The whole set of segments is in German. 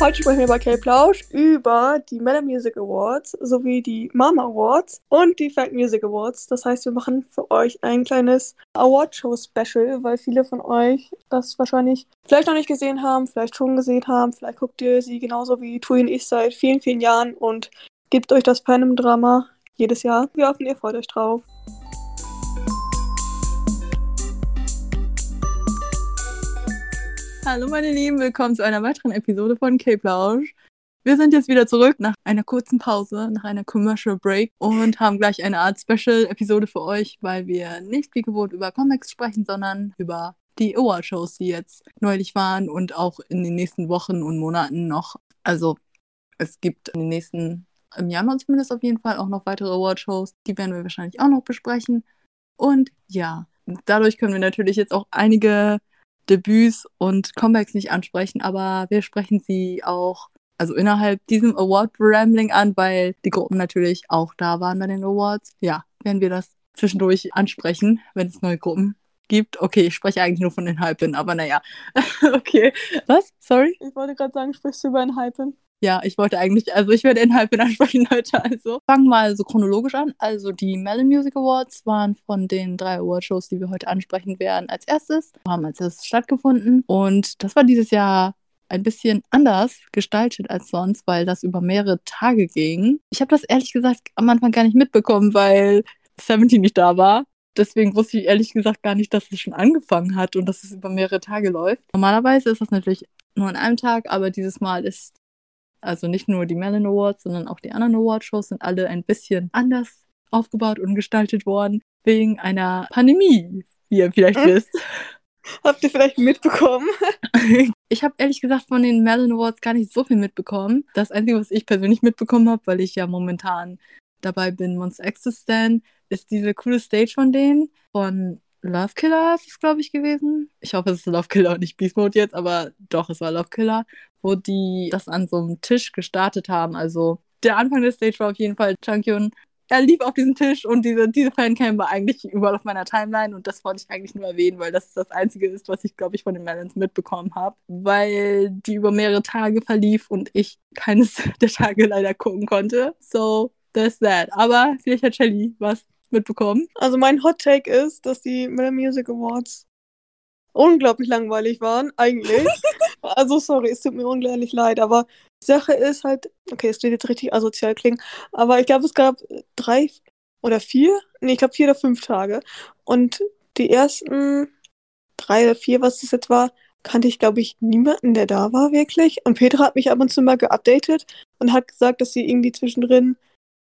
Heute sprechen wir bei K-Plausch über die Meta Music Awards sowie die Mama Awards und die Fact Music Awards. Das heißt, wir machen für euch ein kleines Award-Show-Special, weil viele von euch das wahrscheinlich vielleicht noch nicht gesehen haben, vielleicht schon gesehen haben. Vielleicht guckt ihr sie genauso wie Tui und ich seit vielen, vielen Jahren und gebt euch das Panem-Drama jedes Jahr. Wir hoffen, ihr freut euch drauf. Hallo meine Lieben, willkommen zu einer weiteren Episode von Cape Lounge. Wir sind jetzt wieder zurück nach einer kurzen Pause, nach einer Commercial Break und haben gleich eine Art Special-Episode für euch, weil wir nicht wie gewohnt über Comics sprechen, sondern über die Award-Shows, die jetzt neulich waren und auch in den nächsten Wochen und Monaten noch. Also es gibt in den nächsten, im Januar zumindest auf jeden Fall auch noch weitere Award-Shows. Die werden wir wahrscheinlich auch noch besprechen. Und ja, dadurch können wir natürlich jetzt auch einige Debüts und Comebacks nicht ansprechen, aber wir sprechen sie auch also innerhalb diesem Award Rambling an, weil die Gruppen natürlich auch da waren bei den Awards. Ja, werden wir das zwischendurch ansprechen, wenn es neue Gruppen gibt. Okay, ich spreche eigentlich nur von den Hypen, aber naja. okay. Was? Sorry? Ich wollte gerade sagen, sprichst du über den Hypen? Ja, ich wollte eigentlich, also ich werde Inhalt ansprechen heute. Also fangen wir mal so chronologisch an. Also die Melon Music Awards waren von den drei Awardshows, die wir heute ansprechen werden, als erstes. Haben als erstes stattgefunden und das war dieses Jahr ein bisschen anders gestaltet als sonst, weil das über mehrere Tage ging. Ich habe das ehrlich gesagt am Anfang gar nicht mitbekommen, weil 17 nicht da war. Deswegen wusste ich ehrlich gesagt gar nicht, dass es schon angefangen hat und dass es über mehrere Tage läuft. Normalerweise ist das natürlich nur an einem Tag, aber dieses Mal ist also nicht nur die Melon Awards, sondern auch die anderen Awardshows sind alle ein bisschen anders aufgebaut und gestaltet worden wegen einer Pandemie, wie ihr vielleicht hm? wisst. Habt ihr vielleicht mitbekommen? ich habe ehrlich gesagt von den Melon Awards gar nicht so viel mitbekommen. Das Einzige, was ich persönlich mitbekommen habe, weil ich ja momentan dabei bin, Monster X zu ist diese coole Stage von denen, von Love Killer ist es, glaube ich, gewesen. Ich hoffe, es ist Love Killer und nicht Beast Mode jetzt, aber doch, es war Love Killer, wo die das an so einem Tisch gestartet haben. Also der Anfang der Stage war auf jeden Fall Chunkyun. Er lief auf diesem Tisch und diese, diese Fancam war eigentlich überall auf meiner Timeline und das wollte ich eigentlich nur erwähnen, weil das das Einzige ist, was ich, glaube ich, von den Melons mitbekommen habe, weil die über mehrere Tage verlief und ich keines der Tage leider gucken konnte. So, that's that. Aber vielleicht hat Shelly was mitbekommen. Also mein Hot Take ist, dass die Meta Music Awards unglaublich langweilig waren, eigentlich. also sorry, es tut mir unglaublich leid, aber die Sache ist halt, okay, es wird jetzt richtig asozial klingen, aber ich glaube, es gab drei oder vier, nee, ich glaube vier oder fünf Tage. Und die ersten drei oder vier, was das jetzt war, kannte ich, glaube ich, niemanden, der da war, wirklich. Und Petra hat mich ab und zu mal geupdatet und hat gesagt, dass sie irgendwie zwischendrin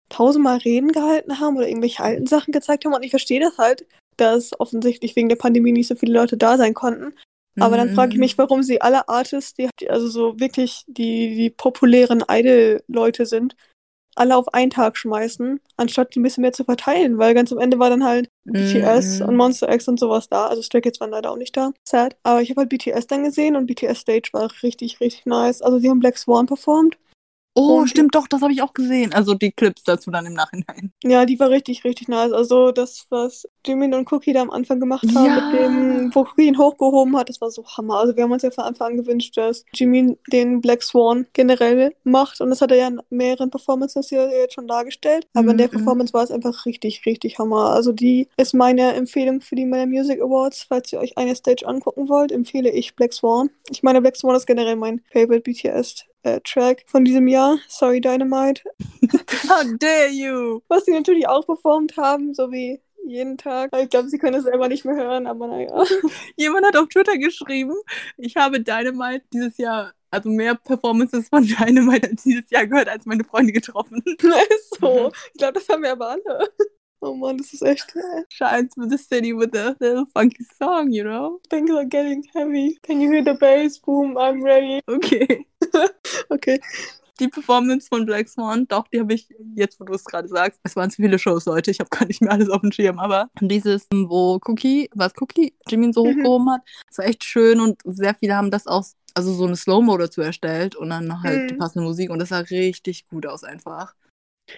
tausendmal Reden gehalten haben oder irgendwelche alten Sachen gezeigt haben. Und ich verstehe das halt, dass offensichtlich wegen der Pandemie nicht so viele Leute da sein konnten. Aber dann frage ich mich, mhm. warum sie alle Artists, die also so wirklich die, die populären Idol-Leute sind, alle auf einen Tag schmeißen, anstatt die ein bisschen mehr zu verteilen, weil ganz am Ende war dann halt mm. BTS und Monster X und sowas da. Also Stray Kids waren leider auch nicht da. Sad. Aber ich habe halt BTS dann gesehen und BTS Stage war richtig, richtig nice. Also sie haben Black Swan performt Oh, und stimmt doch, das habe ich auch gesehen. Also die Clips dazu dann im Nachhinein. Ja, die war richtig, richtig nice. Also das, was Jimin und Cookie da am Anfang gemacht haben, ja. mit dem, wo Cookie ihn hochgehoben hat, das war so Hammer. Also wir haben uns ja von Anfang an gewünscht, dass Jimin den Black Swan generell macht. Und das hat er ja in mehreren Performances hier jetzt schon dargestellt. Aber mhm. in der mhm. Performance war es einfach richtig, richtig Hammer. Also die ist meine Empfehlung für die Meta Music Awards. Falls ihr euch eine Stage angucken wollt, empfehle ich Black Swan. Ich meine, Black Swan ist generell mein Favorite BTS äh, Track von diesem Jahr, Sorry Dynamite. How dare you! Was sie natürlich auch performt haben, so wie jeden Tag. Ich glaube, sie können es selber nicht mehr hören, aber naja. Jemand hat auf Twitter geschrieben, ich habe Dynamite dieses Jahr, also mehr Performances von Dynamite dieses Jahr gehört, als meine Freunde getroffen. so. Ich glaube, das haben wir aber alle. Oh man, das ist echt. Shines with the city with a little funky song, you know? Things are getting heavy. Can you hear the bass? Boom, I'm ready. Okay. okay. Die Performance von Black Swan, doch, die habe ich, jetzt wo du es gerade sagst, es waren zu viele Shows, Leute, ich habe gar nicht mehr alles auf dem Schirm, aber dieses, wo Cookie, was Cookie, Jimin so mhm. hochgehoben hat, das war echt schön und sehr viele haben das auch, also so eine Slow-Mo dazu erstellt und dann halt mhm. die passende Musik und das sah richtig gut aus einfach.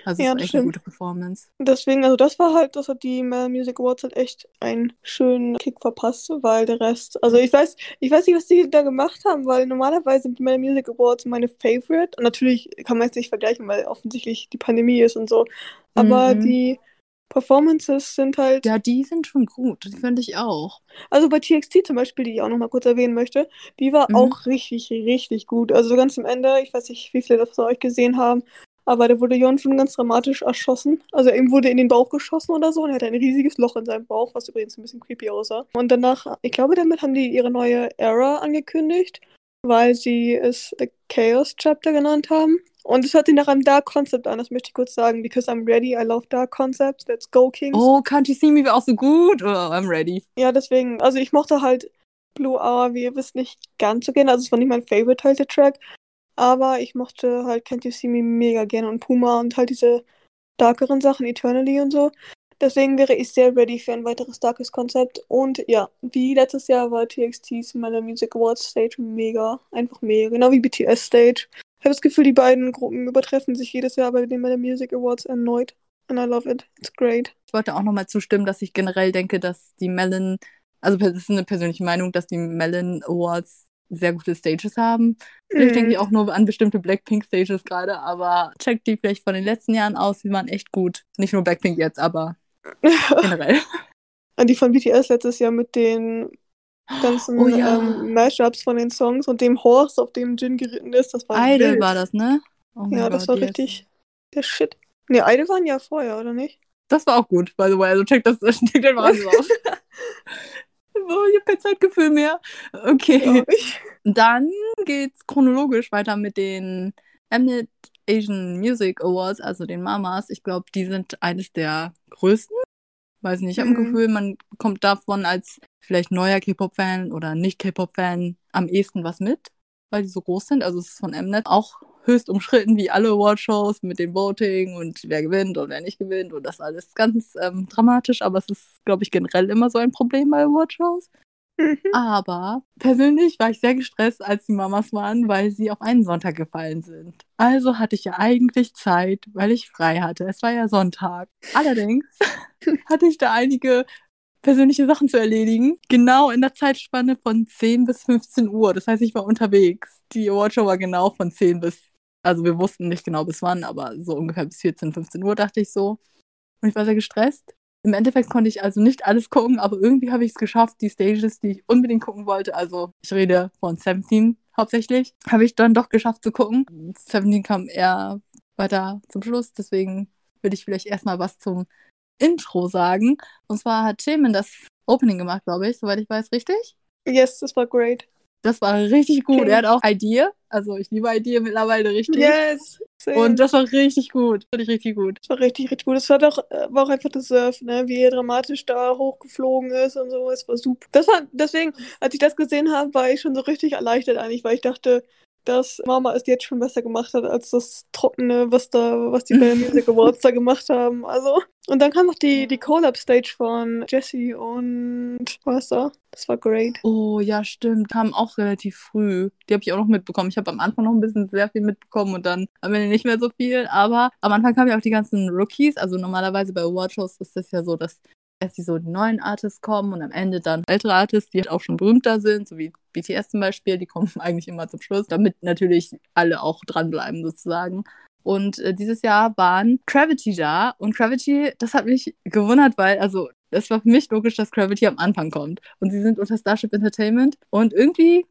Also Ja, es das echt eine gute Performance. Deswegen, also das war halt, das hat die Mel Music Awards halt echt einen schönen Kick verpasst, weil der Rest, also ich weiß, ich weiß nicht, was die da gemacht haben, weil normalerweise sind die Mel Music Awards meine Favorite. Und natürlich kann man jetzt nicht vergleichen, weil offensichtlich die Pandemie ist und so. Aber Mhm. die Performances sind halt, Ja, die sind schon gut. Die finde ich auch. also bei TXT zum Beispiel, die ich auch nochmal kurz erwähnen möchte, die war Mhm. auch richtig, richtig gut. Also ganz am Ende, ich weiß nicht, wie viele das von euch gesehen haben, aber da wurde Jon schon ganz dramatisch erschossen. Also ihm wurde in den Bauch geschossen oder so und er hatte ein riesiges Loch in seinem Bauch, was übrigens ein bisschen creepy aussah. Und danach, ich glaube, damit haben die ihre neue Era angekündigt, weil sie es The Chaos Chapter genannt haben. Und es hört sich nach einem Dark Concept an, das möchte ich kurz sagen. Because I'm ready, I love Dark Concepts. Let's go, Kings. Oh, Can't You See Me war auch so gut. Oh, I'm ready. Ja, deswegen, also ich mochte halt Blue Hour, wie ihr wisst, nicht ganz so gerne. Also es war nicht mein Favorite halt der Track. Aber ich mochte halt Can't You See Me mega gerne und Puma und halt diese darkeren Sachen, Eternally und so. Deswegen wäre ich sehr ready für ein weiteres darkes Konzept. Und ja, wie letztes Jahr war TXTs Mellow Music Awards Stage mega. Einfach mega. Genau wie BTS Stage. Ich habe das Gefühl, die beiden Gruppen übertreffen sich jedes Jahr bei den Mellow Music Awards erneut. And I love it. It's great. Ich wollte auch nochmal zustimmen, dass ich generell denke, dass die Melon, also das ist eine persönliche Meinung, dass die Melon Awards sehr gute Stages haben. Vielleicht Mm. denke ich auch nur an bestimmte Blackpink-Stages gerade, aber checkt die vielleicht von den letzten Jahren aus, die waren echt gut. Nicht nur Blackpink jetzt, aber generell. An die von BTS letztes Jahr mit den ganzen Oh ja. ähm, Mashups von den Songs und dem Horse, auf dem Jin geritten ist. Das war Idol wild. war das, ne? Oh Ja, das Gott, war richtig der Shit. Ne, Idol waren ja vorher, oder nicht? Das war auch gut, by the way. Also check das, check den Wahnsinn aus. oh, ich habe kein Zeitgefühl mehr. Okay. Dann geht's chronologisch weiter mit den Mnet Asian Music Awards, also den Mamas. Ich glaube, die sind eines der größten. Weiß nicht, ich habe Mhm. ein Gefühl, man kommt davon als vielleicht neuer K-Pop-Fan oder nicht K-Pop-Fan am ehesten was mit, weil die so groß sind. Also es ist von Mnet auch höchst umstritten, wie alle Awardshows mit dem Voting und wer gewinnt und wer nicht gewinnt und das alles ganz ähm, dramatisch, aber es ist, glaube ich, generell immer so ein Problem bei Awardshows. Mhm. Aber persönlich war ich sehr gestresst, als die Mamas waren, weil sie auf einen Sonntag gefallen sind. Also hatte ich ja eigentlich Zeit, weil ich frei hatte. Es war ja Sonntag. Allerdings hatte ich da einige persönliche Sachen zu erledigen. Genau in der Zeitspanne von 10 bis 15 Uhr. Das heißt, ich war unterwegs. Die Awardshow war genau von 10 bis, also wir wussten nicht genau bis wann, aber so ungefähr bis 14, 15 Uhr dachte ich so. Und ich war sehr gestresst. Im Endeffekt konnte ich also nicht alles gucken, aber irgendwie habe ich es geschafft, die Stages, die ich unbedingt gucken wollte, also ich rede von 17 hauptsächlich, habe ich dann doch geschafft zu gucken. 17 kam eher weiter zum Schluss, deswegen würde ich vielleicht erstmal was zum Intro sagen. Und zwar hat Themen das Opening gemacht, glaube ich, soweit ich weiß, richtig? Yes, das war great. Das war richtig gut. Okay. Er hat auch Idea, also ich liebe Idea mittlerweile richtig. Yes. Same. Und das war richtig gut. Richtig, richtig gut. Das war richtig, richtig gut. Es war doch, äh, war auch einfach das Surf, ne? Wie er dramatisch da hochgeflogen ist und so. Es war super. Das war, deswegen, als ich das gesehen habe, war ich schon so richtig erleichtert eigentlich, weil ich dachte, dass Mama es jetzt schon besser gemacht hat, als das Trockene, was da, was die bei Music Awards da gemacht haben. Also. Und dann kam noch die, die Collab-Stage von Jessie und was da? Das war great. Oh, ja, stimmt. Kam auch relativ früh. Die habe ich auch noch mitbekommen. Ich habe am Anfang noch ein bisschen sehr viel mitbekommen und dann am Ende nicht mehr so viel. Aber am Anfang kamen ja auch die ganzen Rookies. Also normalerweise bei Awardshows ist das ja so, dass erst die so die neuen Artists kommen und am Ende dann ältere Artists, die halt auch schon berühmter sind, so wie BTS zum Beispiel, die kommen eigentlich immer zum Schluss, damit natürlich alle auch dranbleiben sozusagen. Und äh, dieses Jahr waren Gravity da und Gravity, das hat mich gewundert, weil, also es war für mich logisch, dass Gravity am Anfang kommt. Und sie sind unter Starship Entertainment und irgendwie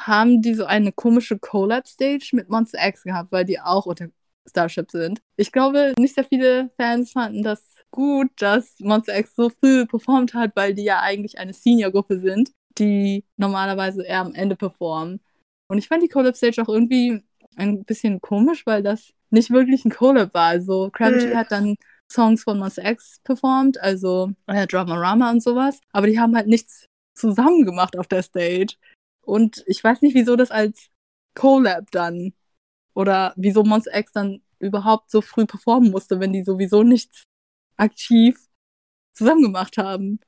haben die so eine komische Collab-Stage mit Monster X gehabt, weil die auch unter Starship sind. Ich glaube, nicht sehr viele Fans fanden das gut, dass Monster X so früh performt hat, weil die ja eigentlich eine Senior-Gruppe sind, die normalerweise eher am Ende performen. Und ich fand die Collab-Stage auch irgendwie ein bisschen komisch, weil das nicht wirklich ein Collab war. Also Gravity Mhm. hat dann Songs von Monster X performt, also äh, Dramarama und sowas, aber die haben halt nichts zusammen gemacht auf der Stage. Und ich weiß nicht, wieso das als Collab dann oder wieso Monster X dann überhaupt so früh performen musste, wenn die sowieso nichts aktiv zusammen gemacht haben.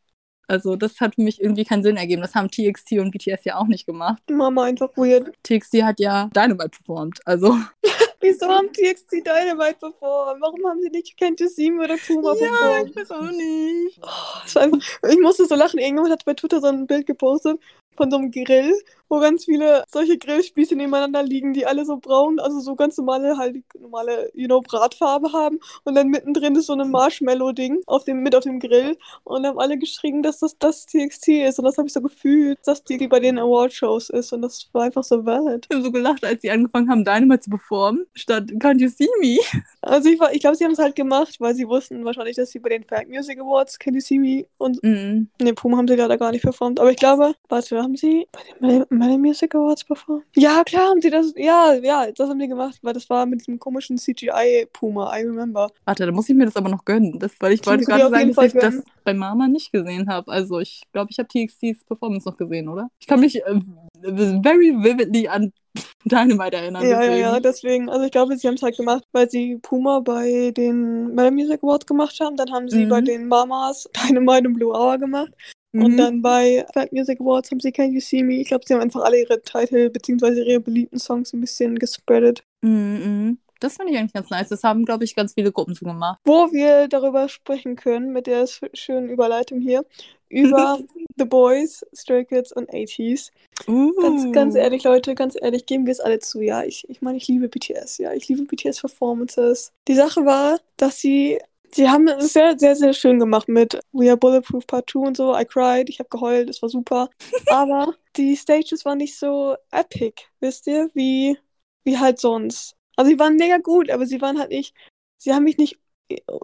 Also das hat für mich irgendwie keinen Sinn ergeben. Das haben TXT und BTS ja auch nicht gemacht. Mama einfach weird. TXT hat ja Dynamite performt. Also Wieso haben TXT Dynamite performt? Warum haben sie nicht Can't You See Me oder Puma Ja, performt? ich weiß auch nicht. Oh, einfach, ich musste so lachen. Irgendjemand hat bei Twitter so ein Bild gepostet von so einem Grill, wo ganz viele solche Grillspieße nebeneinander liegen, die alle so braun, also so ganz normale, halt normale, you know, Bratfarbe haben. Und dann mittendrin ist so ein Marshmallow-Ding auf dem, mit auf dem Grill. Und haben alle geschrieben, dass das das TXT ist. Und das habe ich so gefühlt, dass die bei den Award-Shows ist. Und das war einfach so valid. Ich habe so gelacht, als sie angefangen haben, Dynamite zu performen, statt Can't You See Me? Also ich, war- ich glaube, sie haben es halt gemacht, weil sie wussten wahrscheinlich, dass sie bei den Fact Music Awards Can You See Me und Mhm. Ne, Puma haben sie leider gar nicht performt. Aber ich glaube, warte, haben sie bei den Melody- Music Awards performt? Ja, klar haben sie das. Ja, ja, das haben sie gemacht, weil das war mit diesem komischen CGI Puma, I remember. Warte, da muss ich mir das aber noch gönnen. Das, weil ich Das wollte gerade sagen, dass Fall ich das bei Mama nicht gesehen habe. Also ich glaube, ich habe TXTs Performance noch gesehen, oder? Ich kann mich äh, very vividly an Dynamite erinnern. Ja, ja, deswegen. ja, deswegen. Also ich glaube, sie haben es halt gemacht, weil sie Puma bei den Melody Music Awards gemacht haben. Dann haben sie Mhm. bei den Mamas Dynamite und Blue Hour gemacht. Und Mhm. dann bei Fact Music Awards haben sie Can You See Me. Ich glaube, sie haben einfach alle ihre Titel bzw. ihre beliebten Songs ein bisschen gespreadet. Mhm, mhm. Das finde ich eigentlich ganz nice. Das haben, glaube ich, ganz viele Gruppen so gemacht. Wo wir darüber sprechen können, mit der sch- schönen Überleitung hier, über The Boys, Stray Kids und 80s. Ganz, ganz Uh. ehrlich, Leute, ganz ehrlich, geben wir es alle zu, ja. Ich, ich meine, ich liebe BTS, ja. Ich liebe BTS-Performances. Die Sache war, dass sie, sie haben es sehr, sehr, sehr schön gemacht mit We Are Bulletproof Part 2 und so. I cried, ich habe geheult, es war super. Aber die Stages waren nicht so epic, wisst ihr, wie, wie halt sonst. Also sie waren mega gut, aber sie waren halt nicht, sie haben mich nicht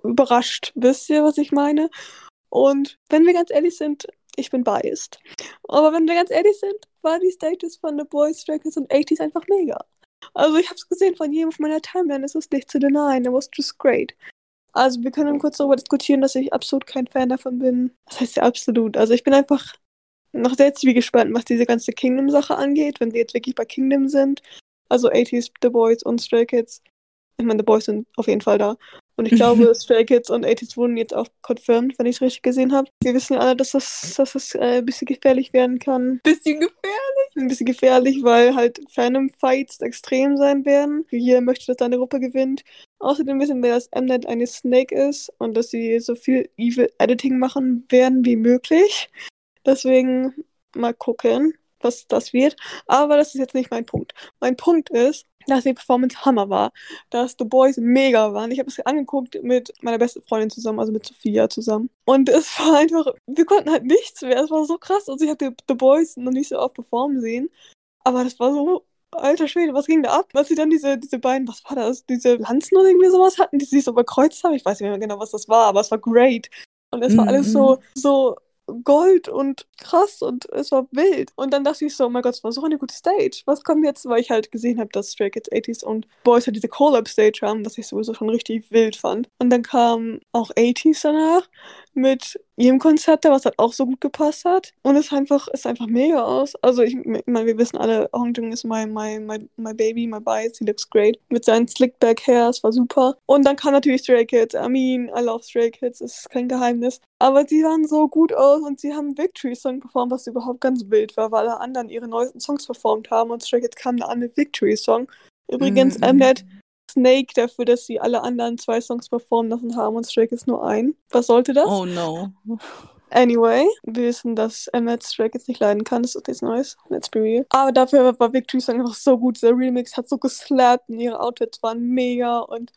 überrascht. Wisst ihr, was ich meine? Und wenn wir ganz ehrlich sind, ich bin biased. Aber wenn wir ganz ehrlich sind, war die Stages von The Boys, Stray Kids und 80s einfach mega. Also ich habe es gesehen von jedem auf meiner Timeline, es ist nicht zu denyen, it was just great. Also wir können kurz darüber diskutieren, dass ich absolut kein Fan davon bin. Das heißt ja absolut. Also ich bin einfach noch sehr zwiegespannt, was diese ganze Kingdom-Sache angeht, wenn wir jetzt wirklich bei Kingdom sind. Also 80s, The Boys und Stray Kids. Ich meine, The Boys sind auf jeden Fall da. Und ich glaube, Stray Kids und 80s wurden jetzt auch confirmed, wenn ich es richtig gesehen habe. Wir wissen ja alle, dass das, dass das äh, ein bisschen gefährlich werden kann. Bisschen gefährlich. Ein bisschen gefährlich, weil halt Fandom-Fights extrem sein werden. Hier möchte, dass deine Gruppe gewinnt. Außerdem wissen wir, dass Mnet eine Snake ist und dass sie so viel Evil Editing machen werden wie möglich. Deswegen mal gucken, was das wird. Aber das ist jetzt nicht mein Punkt. Mein Punkt ist, dass die Performance Hammer war. Dass The Boys mega waren. Ich habe es angeguckt mit meiner besten Freundin zusammen, also mit Sophia zusammen. Und es war einfach, wir konnten halt nichts mehr. Es war so krass. Also ich habe The Boys noch nicht so oft performen sehen. Aber das war so, alter Schwede, was ging da ab? Als sie dann diese, diese beiden, was war das? Diese Lanzen oder irgendwie sowas hatten, die sich so überkreuzt haben. Ich weiß nicht mehr genau, was das war, aber es war great. Und es war Mhm. alles so, so Gold und krass und es war wild. Und dann dachte ich so, oh mein Gott, es war so eine gute Stage. Was kommt jetzt? Weil ich halt gesehen habe, dass Stray Kids 80s und Boys halt diese Collab-Stage haben, was ich sowieso schon richtig wild fand. Und dann kam auch 80s danach mit ihrem Konzert, was halt auch so gut gepasst hat. Und es ist einfach, ist einfach mega aus. Also ich, ich meine, wir wissen alle, Hongjung ist my, my, my, my baby, my bias, he looks great. Mit seinen Slickback Hair, es war super. Und dann kam natürlich Stray Kids. I mean, I love Stray Kids, es ist kein Geheimnis. Aber sie sahen so gut aus und sie haben Victory Song performt, was überhaupt ganz wild war, weil alle anderen ihre neuesten Songs performt haben und Stray Kids kam da an mit Victory Song. Übrigens, Mhm. Mnet Snake dafür, dass sie alle anderen zwei Songs performen lassen haben und Stray Kids nur einen. Was sollte das? Oh no. Anyway, wir wissen, dass Emmett Stray Kids nicht leiden kann. Das ist nichts Neues. Let's be real. Aber dafür war Victory Song einfach so gut. Der Remix hat so geslappt und ihre Outfits waren mega und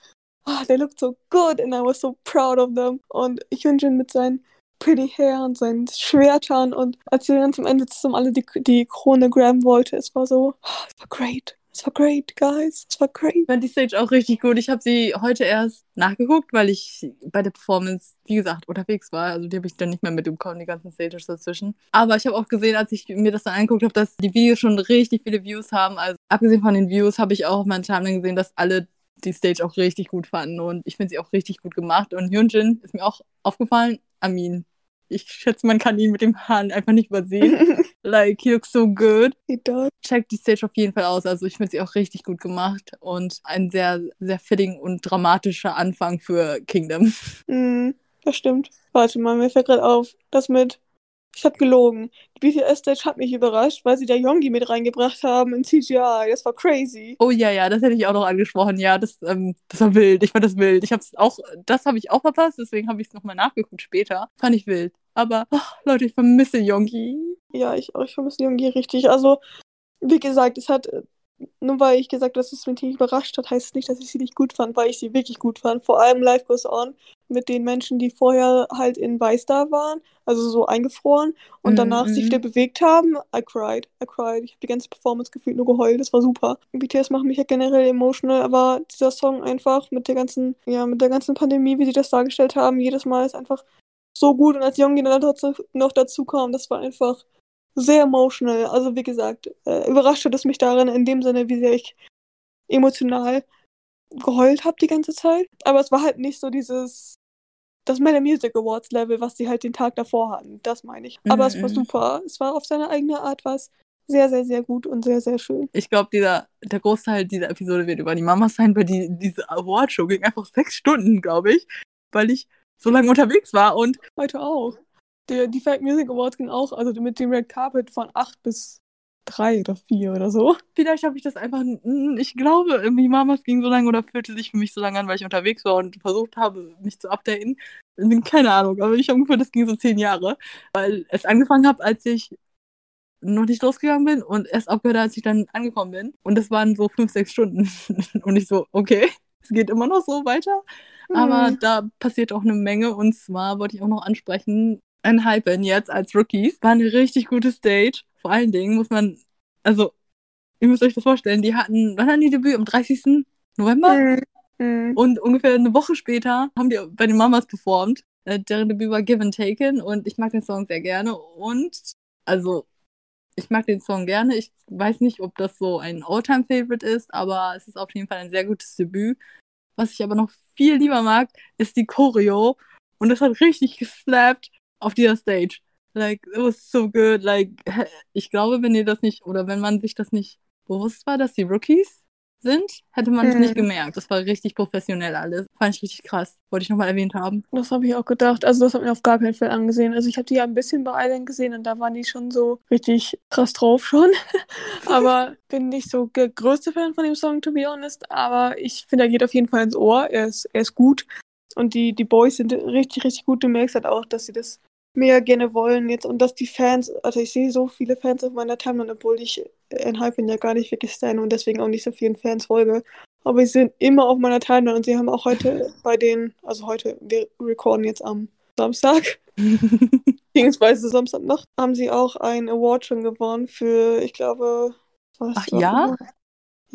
ah, they looked so good and I was so proud of them. Und ich wünsche mit seinen pretty hair und seinen Schwertern und als sie dann zum Ende zusammen alle die, die Krone graben wollte, es war so, ah, es war great. Es war great, guys. Es war great. Ich fand die Stage auch richtig gut. Ich habe sie heute erst nachgeguckt, weil ich bei der Performance, wie gesagt, unterwegs war. Also die habe ich dann nicht mehr mitbekommen, die ganzen Stages dazwischen. Aber ich habe auch gesehen, als ich mir das dann angeguckt habe, dass die Videos schon richtig viele Views haben. Also abgesehen von den Views habe ich auch auf meinen Timeline gesehen, dass alle die Stage auch richtig gut fanden. Und ich finde sie auch richtig gut gemacht. Und Hyunjin ist mir auch aufgefallen. Amin. Ich schätze, man kann ihn mit dem Haaren einfach nicht übersehen. like, he looks so good He does. checkt die Stage auf jeden Fall aus. Also ich finde sie auch richtig gut gemacht und ein sehr, sehr fitting und dramatischer Anfang für Kingdom. Mm, das stimmt. Warte mal, mir fällt gerade auf, das mit Ich habe gelogen. Die BTS-Stage hat mich überrascht, weil sie da Yongi mit reingebracht haben in CGI. Das war crazy. Oh ja, ja, das hätte ich auch noch angesprochen. Ja, das, ähm, das war wild. Ich fand das wild. Ich hab's auch, das habe ich auch verpasst, deswegen habe ich es nochmal nachgeguckt später. Fand ich wild. Aber, ach, Leute, ich vermisse Yongi. Ja, ich. Ich vermisse Yongi richtig. Also, wie gesagt, es hat nur weil ich gesagt habe, dass es mich nicht überrascht hat, heißt es nicht, dass ich sie nicht gut fand, weil ich sie wirklich gut fand. Vor allem Life Goes On mit den Menschen, die vorher halt in Weiß da waren, also so eingefroren und Mhm, danach sich mhm. wieder bewegt haben. I cried, I cried. Ich habe die ganze Performance gefühlt nur geheult. Das war super. BTS macht mich ja generell emotional, aber dieser Song einfach mit der ganzen, ja, mit der ganzen Pandemie, wie sie das dargestellt haben, jedes Mal ist einfach so gut und als Young dann dazu, noch dazu kam, das war einfach sehr emotional. Also wie gesagt, äh, überrascht hat es mich darin in dem Sinne, wie sehr ich emotional geheult habe die ganze Zeit. Aber es war halt nicht so dieses das Mellow Music Awards Level, was sie halt den Tag davor hatten. Das meine ich. Aber es war Mhm. super. Es war auf seine eigene Art was sehr, sehr, sehr gut und sehr, sehr schön. Ich glaube, dieser, der Großteil dieser Episode wird über die Mama sein, weil die, diese Awardshow ging einfach sechs Stunden, glaube ich, weil ich so lange unterwegs war und Heute auch. Der, die Fake Music Awards ging auch, also mit dem Red Carpet von 8 bis 3 oder 4 oder so. vielleicht habe ich das einfach, ich glaube, irgendwie Mamas ging so lange oder fühlte sich für mich so lange an, weil ich unterwegs war und versucht habe, mich zu updaten. Keine Ahnung, aber ich habe gefühlt, das ging so zehn Jahre, weil es angefangen habe, als ich noch nicht losgegangen bin und erst aufgehört, als ich dann angekommen bin. Und das waren so fünf, sechs Stunden. Und ich so, okay, es geht immer noch so weiter. Aber Hm. da passiert auch eine Menge. Und zwar wollte ich auch noch ansprechen, ein Hypen jetzt als Rookies. War eine richtig gute Stage. Vor allen Dingen muss man, also, ihr müsst euch das vorstellen, die hatten, wann hatten die Debüt? Am 30. November? Hm. Hm. Und ungefähr eine Woche später haben die bei den Mamas performt. Äh, deren Debüt war Give and Taken und ich mag den Song sehr gerne. Und, also, ich mag den Song gerne. Ich weiß nicht, ob das so ein All-Time-Favorite ist, aber es ist auf jeden Fall ein sehr gutes Debüt. Was ich aber noch viel lieber mag, ist die Choreo. Und das hat richtig geslappt auf dieser Stage. Like, it was so good. Like, ich glaube, wenn ihr das nicht, oder wenn man sich das nicht bewusst war, dass die Rookies sind, hätte man es Mhm. nicht gemerkt. Das war richtig professionell alles. Fand ich richtig krass. Wollte ich nochmal erwähnt haben. Das habe ich auch gedacht. Also das hat mir auf gar keinen Fall angesehen. Also ich habe die ja ein bisschen bei Island gesehen und da waren die schon so richtig krass drauf schon. aber bin nicht so der größte Fan von dem Song, to be honest. Aber ich finde, er geht auf jeden Fall ins Ohr. Er ist, er ist gut. Und die, die Boys sind richtig, richtig gut. Du merkst halt auch, dass sie das mehr gerne wollen jetzt und dass die Fans, also ich sehe so viele Fans auf meiner Timeline, obwohl ich Enhypen ja gar nicht wirklich stan und deswegen auch nicht so vielen Fans folge. Aber sie sind immer auf meiner Timeline und sie haben auch heute bei den, also heute, wir recorden jetzt am Samstag, beziehungsweise Samstagnacht, haben sie auch einen Award schon gewonnen für, ich glaube, was Ach ja?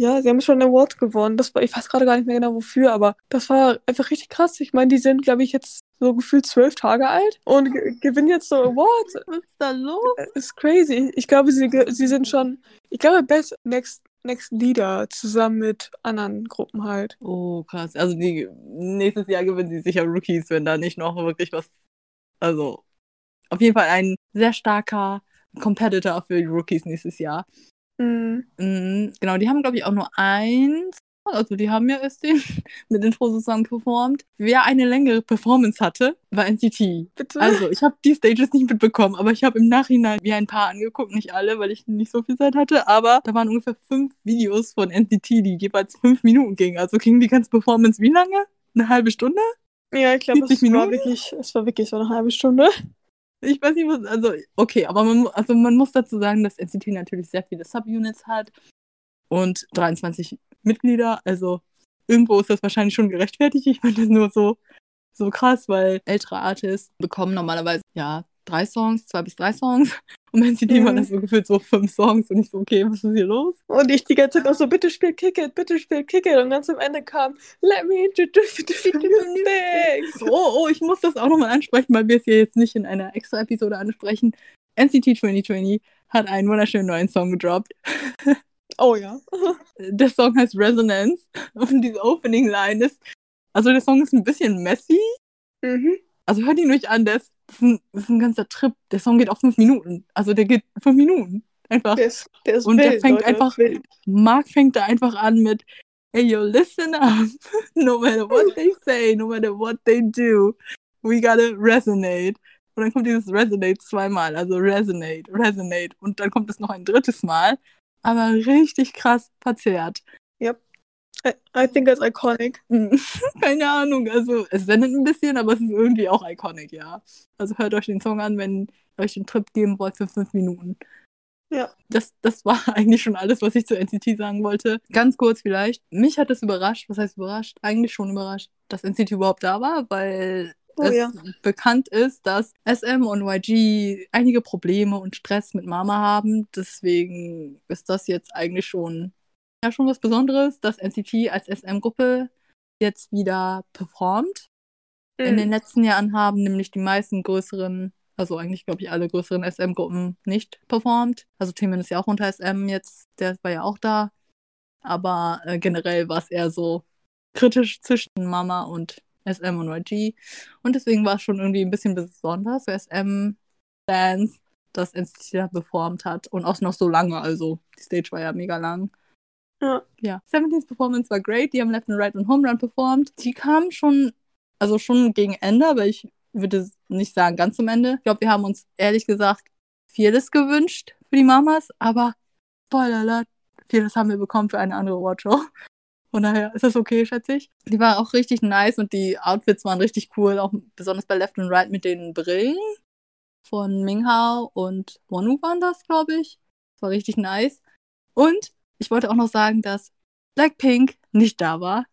Das? Ja, sie haben schon einen Award gewonnen. Das war, ich weiß gerade gar nicht mehr genau wofür, aber das war einfach richtig krass. Ich meine, die sind, glaube ich, jetzt so gefühlt zwölf Tage alt und ge gewinnen jetzt so Awards. Was ist da los? Ist crazy. Ich glaube, sie, sie sind schon, ich glaube, Best Next, Next Leader zusammen mit anderen Gruppen halt. Oh, krass. Also die, nächstes Jahr gewinnen sie sicher Rookies, wenn da nicht noch wirklich was. Also, auf jeden Fall ein sehr starker Competitor für die Rookies nächstes Jahr. Mhm. Mhm, genau, die haben, glaube ich, auch nur eins. Also, die haben ja erst den mit Intro zusammen performt. Wer eine längere Performance hatte, war NCT. Bitte? Also, ich habe die Stages nicht mitbekommen, aber ich habe im Nachhinein mir ein paar angeguckt, nicht alle, weil ich nicht so viel Zeit hatte, aber da waren ungefähr fünf Videos von NCT, die jeweils fünf Minuten gingen. Also ging die ganze Performance wie lange? Eine halbe Stunde? ja, ich glaube, 40 es war Minuten? wirklich, es war wirklich so eine halbe Stunde. Ich weiß nicht, was, also, okay, aber man, also man muss dazu sagen, dass NCT natürlich sehr viele Subunits hat und 23 Mitglieder, also irgendwo ist das wahrscheinlich schon gerechtfertigt. Ich finde das nur so, so krass, weil ältere Artists bekommen normalerweise, ja, drei Songs, zwei bis drei Songs und NCT Mhm. waren das so gefühlt so fünf Songs und ich so, okay, was ist hier los? Und ich die ganze Zeit auch so, bitte spiel Kick It, bitte spiel Kick It. Und ganz am Ende kam, let me introduce you to the things. Oh, oh, ich muss das auch nochmal ansprechen, weil wir es hier jetzt nicht in einer extra Episode ansprechen. NCT 2020 hat einen wunderschönen neuen Song gedroppt. Oh ja. Der Song heißt Resonance und diese Opening Line ist, also der Song ist ein bisschen messy. Mhm. Also hört ihn euch an, der ist, ist, ein, das ist ein ganzer Trip. Der Song geht auf fünf Minuten. Also der geht fünf Minuten. Einfach. Der ist, der ist Und der wild, fängt Leute, einfach-. Mark fängt da einfach an mit Hey yo, listen up. No matter what they say, no matter what they do, we gotta resonate. Und dann kommt dieses Resonate zweimal, also Resonate, Resonate. Und dann kommt es noch ein drittes Mal, aber richtig krass verzerrt. I, I think it's iconic. Keine Ahnung, also es sendet ein bisschen, aber es ist irgendwie auch iconic, ja. Also hört euch den Song an, wenn ihr euch den Trip geben wollt für fünf Minuten. Ja. Das, das war eigentlich schon alles, was ich zu NCT sagen wollte. Ganz kurz vielleicht. Mich hat es überrascht, was heißt überrascht? Eigentlich schon überrascht, dass NCT überhaupt da war, weil Oh es ja. bekannt ist, dass SM und YG einige Probleme und Stress mit Mama haben. Deswegen ist das jetzt eigentlich schon, ja, schon was Besonderes, dass NCT als SM-Gruppe jetzt wieder performt. In den Mhm. letzten Jahren haben nämlich die meisten größeren, also eigentlich glaube ich alle größeren SM-Gruppen nicht performt. Also Themen ist ja auch unter SM jetzt, der war ja auch da. Aber äh, generell war es eher so kritisch zwischen Mama und SM und YG. Und deswegen war es schon irgendwie ein bisschen besonders für SM-Fans, dass NCT da performt hat. Und auch noch so lange, also die Stage war ja mega lang. Ja. Ja, 17's Performance war great. Die haben Left and Right und Home Run performt. Die kamen schon, also schon gegen Ende, aber ich würde nicht sagen ganz zum Ende. Ich glaube, wir haben uns ehrlich gesagt vieles gewünscht für die Mamas, aber Spoiler alert, vieles haben wir bekommen für eine andere Awardshow. Von daher ist das okay, schätze ich. Die war auch richtig nice und die Outfits waren richtig cool, auch besonders bei Left and Right mit den Brillen von Minghao und Wonu waren das, glaube ich. Das war richtig nice. Und ich wollte auch noch sagen, dass Blackpink nicht da war.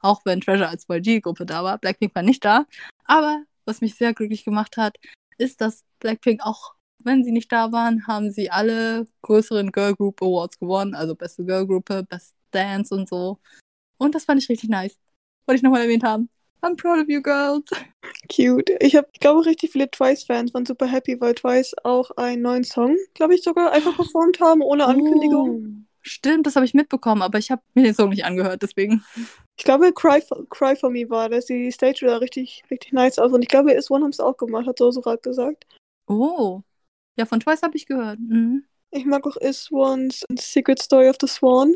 Auch wenn Treasure als YG-Gruppe da war. Blackpink war nicht da. Aber was mich sehr glücklich gemacht hat, ist, dass Blackpink auch, wenn sie nicht da waren, haben sie alle größeren Girl Group Awards gewonnen. Also beste Girl Gruppe, Best Dance und so. Und das fand ich richtig nice. Wollte ich nochmal erwähnt haben. I'm proud of you girls. Cute. Ich habe, ich glaube, richtig viele Twice-Fans waren super happy, weil Twice auch einen neuen Song, glaube ich, sogar einfach performt haben, ohne Ankündigung. Stimmt, das habe ich mitbekommen, aber ich habe mir den Song nicht angehört, deswegen. Ich glaube, Cry for, Cry for Me war das. Die Stage sah richtig, richtig nice aus. Und ich glaube, Is One haben es auch gemacht, hat so gerade gesagt. Oh. Ja, von Twice habe ich gehört. Mhm. Ich mag auch Is One's Secret Story of the Swan.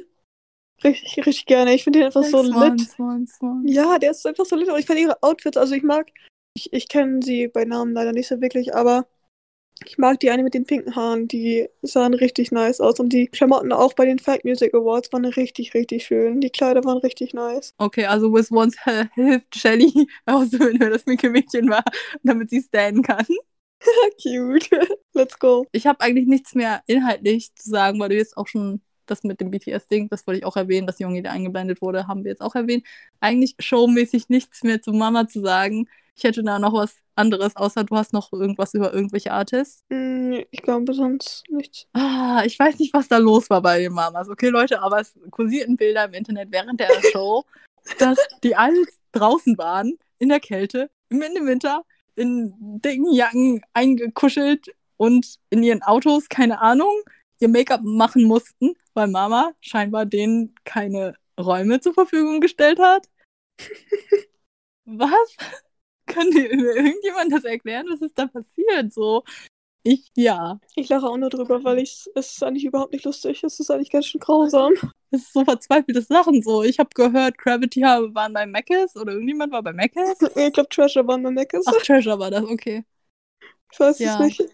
Richtig, richtig gerne. Ich finde den einfach so Swan, lit. Swan, Swan. Ja, der ist einfach so lit. Und ich finde ihre Outfits, also ich mag, ich, ich kenne sie bei Namen leider nicht so wirklich, aber ich mag die eine mit den pinken Haaren. Die sahen richtig nice aus. Und die Klamotten auch bei den Fact Music Awards waren richtig, richtig schön. Die Kleider waren richtig nice. Okay, also Wiz Once hilft Shelly herauszufinden, wer das Mädchen war, damit sie stannen kann. Cute. Let's go. Ich habe eigentlich nichts mehr inhaltlich zu sagen, weil du jetzt auch schon das mit dem BTS-Ding, das wollte ich auch erwähnen, dass Jungi da eingeblendet wurde, haben wir jetzt auch erwähnt. Eigentlich showmäßig nichts mehr zu Mama zu sagen. Ich hätte da noch was anderes, außer du hast noch irgendwas über irgendwelche Artists. Hm, ich glaube sonst nichts. Ah, ich weiß nicht, was da los war bei den Mamas. Okay, Leute, aber es kursierten Bilder im Internet während der Show, dass die alle draußen waren, in der Kälte, im Winter, in dicken Jacken eingekuschelt und in ihren Autos, keine Ahnung, ihr Make-up machen mussten, weil Mama scheinbar denen keine Räume zur Verfügung gestellt hat. Was? Kann dir irgendjemand das erklären? Was ist da passiert? So, ich, ja. Ich lache auch nur drüber, weil ich es ist eigentlich überhaupt nicht lustig. Es ist eigentlich ganz schön grausam. Das ist so verzweifeltes Sachen so. Ich habe gehört, Gravity waren bei Mackes oder irgendjemand war bei Mackes. Ich glaube, Treasure waren bei Mac Ach, Treasure war das, okay. Ich weiß Ja. es nicht.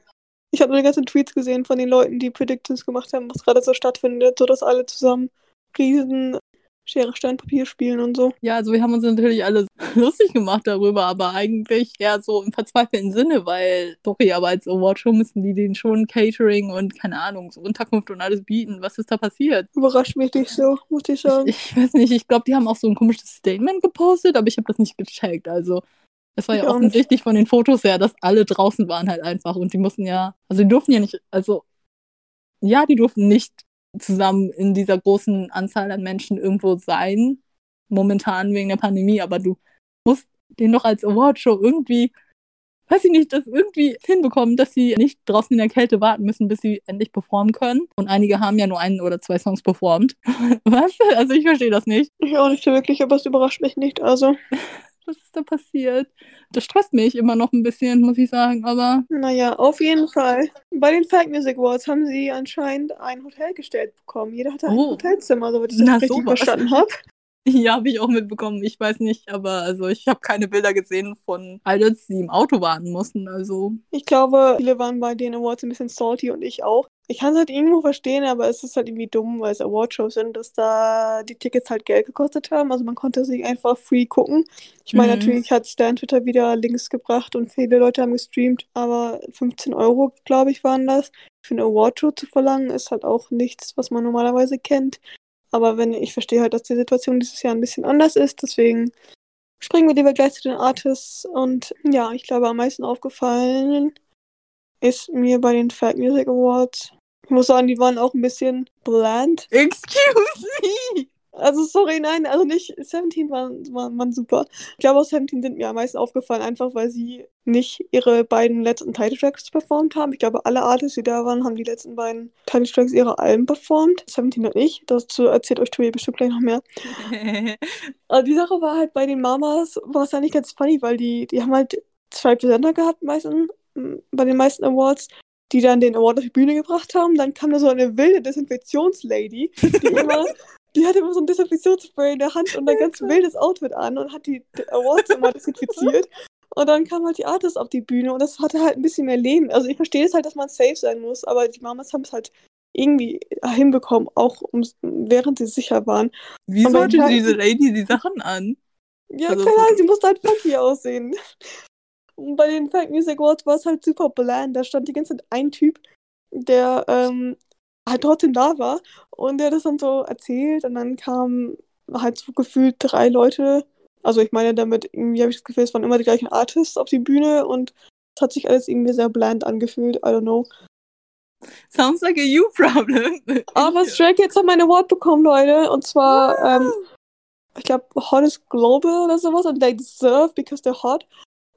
Ich habe nur die ganzen Tweets gesehen von den Leuten, die Predictions gemacht haben, was gerade so stattfindet, so dass alle zusammen riesen Schere, Stein, Papier spielen und so. Ja, also wir haben uns natürlich alle lustig gemacht darüber, aber eigentlich eher so im verzweifelten Sinne, weil, sorry, aber als Awardshow müssen die denen schon Catering und, keine Ahnung, so Unterkunft und alles bieten. Was ist da passiert? Überrascht mich nicht so, muss ich sagen. Ich, ich weiß nicht, ich glaube, die haben auch so ein komisches Statement gepostet, aber ich habe das nicht gecheckt. Also, es war Ich ja offensichtlich von den Fotos her, dass alle draußen waren halt einfach und die mussten ja, also die durften ja nicht, also, ja, die durften nicht zusammen in dieser großen Anzahl an Menschen irgendwo sein, momentan wegen der Pandemie, aber du musst den doch als Awardshow irgendwie, weiß ich nicht, das irgendwie hinbekommen, dass sie nicht draußen in der Kälte warten müssen, bis sie endlich performen können. Und einige haben ja nur einen oder zwei Songs performt. Was? Also ich verstehe das nicht. Ich auch nicht so wirklich, aber es überrascht mich nicht. Also, Was ist da passiert? Das stresst mich immer noch ein bisschen, muss ich sagen, aber naja, auf jeden Fall. Bei den Fact Music Awards haben sie anscheinend ein Hotel gestellt bekommen. Jeder hatte ein Oh. Hotelzimmer, soweit ich das Na, richtig sowas. verstanden habe. Ja, habe ich auch mitbekommen. Ich weiß nicht, aber also ich habe keine Bilder gesehen von Idols, die im Auto warten mussten. Also Ich glaube, viele waren bei den Awards ein bisschen salty und ich auch. Ich kann es halt irgendwo verstehen, aber es ist halt irgendwie dumm, weil es Awardshows sind, dass da die Tickets halt Geld gekostet haben. Also man konnte sich einfach free gucken. Ich meine, Mhm. natürlich hat Stan Twitter wieder Links gebracht und viele Leute haben gestreamt, aber 15 Euro, glaube ich, waren das. Für eine Awardshow zu verlangen, ist halt auch nichts, was man normalerweise kennt. Aber wenn ich verstehe halt, dass die Situation dieses Jahr ein bisschen anders ist, deswegen springen wir lieber gleich zu den Artists. Und ja, ich glaube, am meisten aufgefallen ist mir bei den Fat Music Awards. Ich muss sagen, die waren auch ein bisschen bland. Excuse me! Also, sorry, nein, also nicht. 17 waren, waren, waren super. Ich glaube, auch 17 sind mir am meisten aufgefallen, einfach weil sie nicht ihre beiden letzten Title Tracks performt haben. Ich glaube, alle Artists, die da waren, haben die letzten beiden Title Tracks ihrer Alben performt. 17 und ich. Dazu erzählt euch Tobi bestimmt gleich noch mehr. Aber die Sache war halt bei den Mamas, war es nicht ganz funny, weil die, die haben halt zwei Präsenter gehabt, meistens, bei den meisten Awards, die dann den Award auf die Bühne gebracht haben. Dann kam da so eine wilde Desinfektionslady, die immer, die hatte immer so ein Desinfektionsspray in der Hand und ein ganz wildes Outfit an und hat die Awards immer desinfiziert. Und dann kam halt die Artist auf die Bühne und das hatte halt ein bisschen mehr Leben. Also ich verstehe es halt, dass man safe sein muss, aber die Mamas haben es halt irgendwie hinbekommen, auch ums- während sie sicher waren. Hatte ich- diese Lady die Sachen an? Ja, Also keine Ahnung, sie musste halt funky aussehen. Und bei den Funk Music Awards war es halt super bland. Da stand die ganze Zeit ein Typ, der ähm, halt trotzdem da war und der das dann so erzählt und dann kamen halt so gefühlt drei Leute. Also ich meine damit, irgendwie habe ich das Gefühl, es waren immer die gleichen Artists auf die Bühne und es hat sich alles irgendwie sehr bland angefühlt. I don't know. Sounds like a you problem. Aber Stray Kids haben einen Award bekommen, Leute. Und zwar, ähm, ich glaube, Hottest Global oder sowas. Und they deserve because they're hot.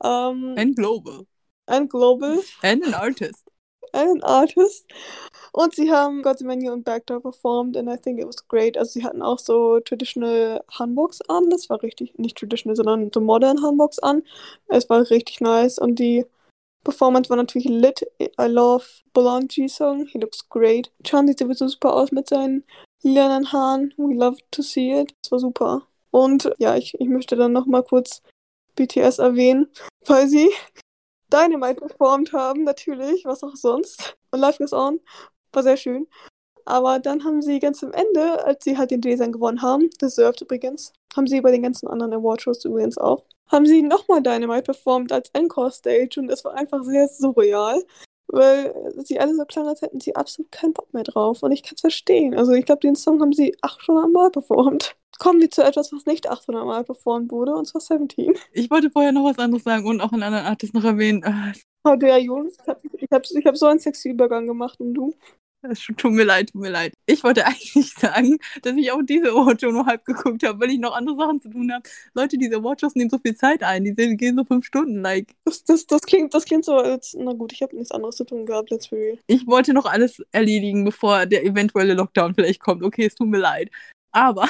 Ähm, And global. and Global. And an artist. and an artist. Und sie haben Got the Menu und Backdoor performed and I think it was great. Also sie hatten auch so traditional Hanboks an. Das war richtig, nicht traditional, sondern so modern Hanboks an. Es war richtig nice und die Performance war natürlich lit. I love Bolanji Song. He looks great. Chan sieht sowieso super aus mit seinen lilanen Haaren. We love to see it. Das war super. Und ja, ich, ich möchte dann nochmal kurz BTS erwähnen, weil sie Dynamite performt haben, natürlich, was auch sonst. Und Life Goes On war sehr schön. Aber dann haben sie ganz am Ende, als sie halt den Design gewonnen haben, deserved übrigens, haben sie bei den ganzen anderen Awardshows übrigens auch, haben sie nochmal Dynamite performt als Encore-Stage und es war einfach sehr surreal, weil sie alle so klang, als hätten sie absolut keinen Bock mehr drauf. Und ich kann es verstehen. Also ich glaube, den Song haben sie 800 Mal performt. Kommen wir zu etwas, was nicht 800 Mal performt wurde, und zwar 17. Ich wollte vorher noch was anderes sagen und auch einen anderen Artist noch erwähnen. How dare you? Ich habe ich hab, hab so einen sexy Übergang gemacht und du? Es tut mir leid, tut mir leid. Ich wollte eigentlich sagen, dass ich auch diese Awardshow nur halb geguckt habe, weil ich noch andere Sachen zu tun habe. Leute, diese Awardshows nehmen so viel Zeit ein. Die gehen so fünf Stunden, like. Das, das, das, klingt, das klingt so, als, na gut, ich habe nichts anderes zu tun gehabt, let's be real. Ich wollte noch alles erledigen, bevor der eventuelle Lockdown vielleicht kommt. Okay, es tut mir leid. Aber.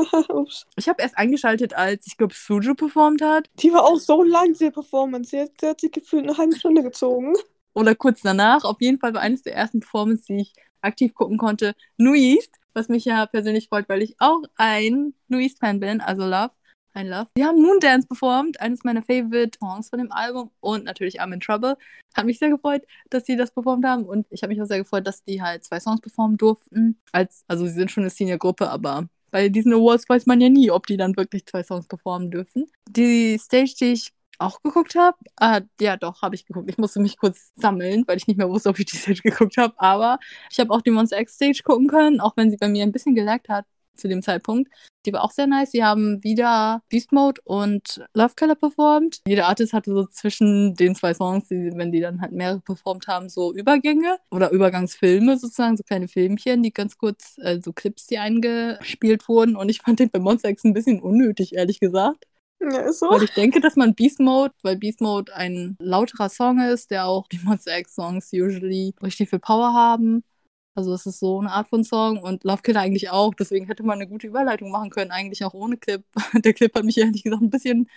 ich habe erst eingeschaltet, als ich glaube, Suju performt hat. Die war auch so lang, diese Performance. Sie hat, sie hat sich gefühlt eine halbe Stunde gezogen. Oder kurz danach. Auf jeden Fall war eines der ersten Performances, die ich aktiv gucken konnte, Nuist. Was mich ja persönlich freut, weil ich auch ein Nuist-Fan bin, also Love. Ein Love. Die haben Moondance performt, eines meiner Favorite Songs von dem Album und natürlich I'm in Trouble. Hat mich sehr gefreut, dass sie das performt haben und ich habe mich auch sehr gefreut, dass die halt zwei Songs performen durften. Als, also sie sind schon eine Senior-Gruppe, aber bei diesen Awards weiß man ja nie, ob die dann wirklich zwei Songs performen dürfen. Die Stage, die ich auch geguckt habe, ah, ja doch, habe ich geguckt. Ich musste mich kurz sammeln, weil ich nicht mehr wusste, ob ich die Stage geguckt habe, aber ich habe auch die Monster X Stage gucken können, auch wenn sie bei mir ein bisschen gelaggt hat zu dem Zeitpunkt. Die war auch sehr nice. Sie haben wieder Beast Mode und Love Color performt. Jeder Artist hatte so zwischen den zwei Songs, die, wenn die dann halt mehrere performt haben, so Übergänge oder Übergangsfilme sozusagen, so kleine Filmchen, die ganz kurz, äh, so Clips, die eingespielt wurden. Und ich fand den bei Monster X ein bisschen unnötig, ehrlich gesagt. Ja, ist so. Weil ich denke, dass man Beast Mode, weil Beast Mode ein lauterer Song ist, der auch die Monster X Songs usually richtig viel Power haben. Also es ist so eine Art von Song und Love Killer eigentlich auch. Deswegen hätte man eine gute Überleitung machen können, eigentlich auch ohne Clip. Der Clip hat mich ehrlich gesagt ein bisschen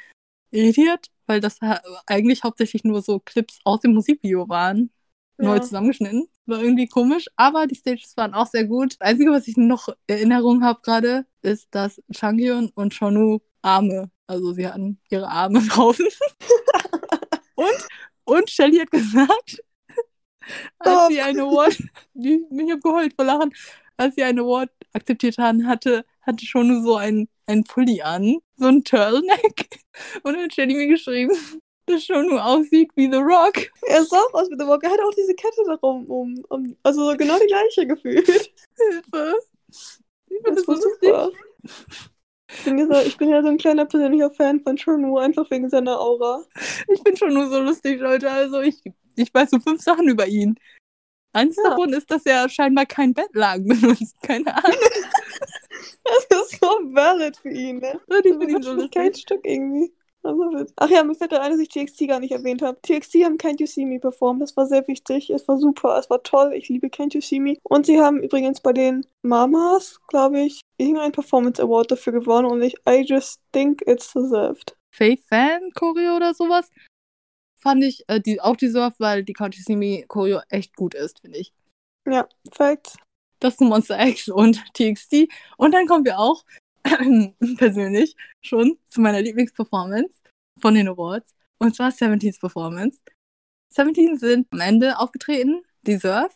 irritiert, weil das eigentlich hauptsächlich nur so Clips aus dem Musikvideo waren. Neu Ja. zusammengeschnitten. War irgendwie komisch, aber die Stages waren auch sehr gut. Das Einzige, was ich noch Erinnerung habe gerade, ist, dass Changhyun und Chonu Arme, also sie hatten ihre Arme draußen. und, und Shelly hat gesagt, als sie eine Award, ich hab geheult vor Lachen, als sie eine Award akzeptiert haben, hatte, hatte Chonu so ein, ein Pulli an, so ein Turtleneck. Und dann hat Shelly mir geschrieben, dass Shonu aussieht wie The Rock. Er sah auch aus wie The Rock. Er hat auch diese Kette darum um, um. Also genau die gleiche gefühlt. Hilfe. Ich finde das, war super. Ich bin, ja so, ich bin ja so ein kleiner persönlicher Fan von Shonu, einfach wegen seiner Aura. Ich bin schon nur so lustig, Leute. Also ich, ich weiß so fünf Sachen über ihn. Eins Ja. davon ist, dass er scheinbar kein Bettlaken benutzt. Keine Ahnung. Das ist so valid für ihn, ne? Und ich Das finde ihn so ist kein lustig. Stück irgendwie. Also. Ach ja, mir fällt gerade ein, dass ich TXT gar nicht erwähnt habe. TXT haben Can't You See Me performt. Das war sehr wichtig. Es war super. Es war toll. Ich liebe Can't You See Me. Und sie haben übrigens bei den Mamas, glaube ich, irgendeinen Performance Award dafür gewonnen. Und ich, I just think it's deserved. Faith Fan Choreo oder sowas fand ich äh, die, auch deserved, weil die Country Me Choreo echt gut ist, finde ich. Ja, Facts. Das zu Monster X und TXT. Und dann kommen wir auch persönlich schon zu meiner Lieblingsperformance von den Awards. Und zwar 17's Performance. 17 sind am Ende aufgetreten, Deserve,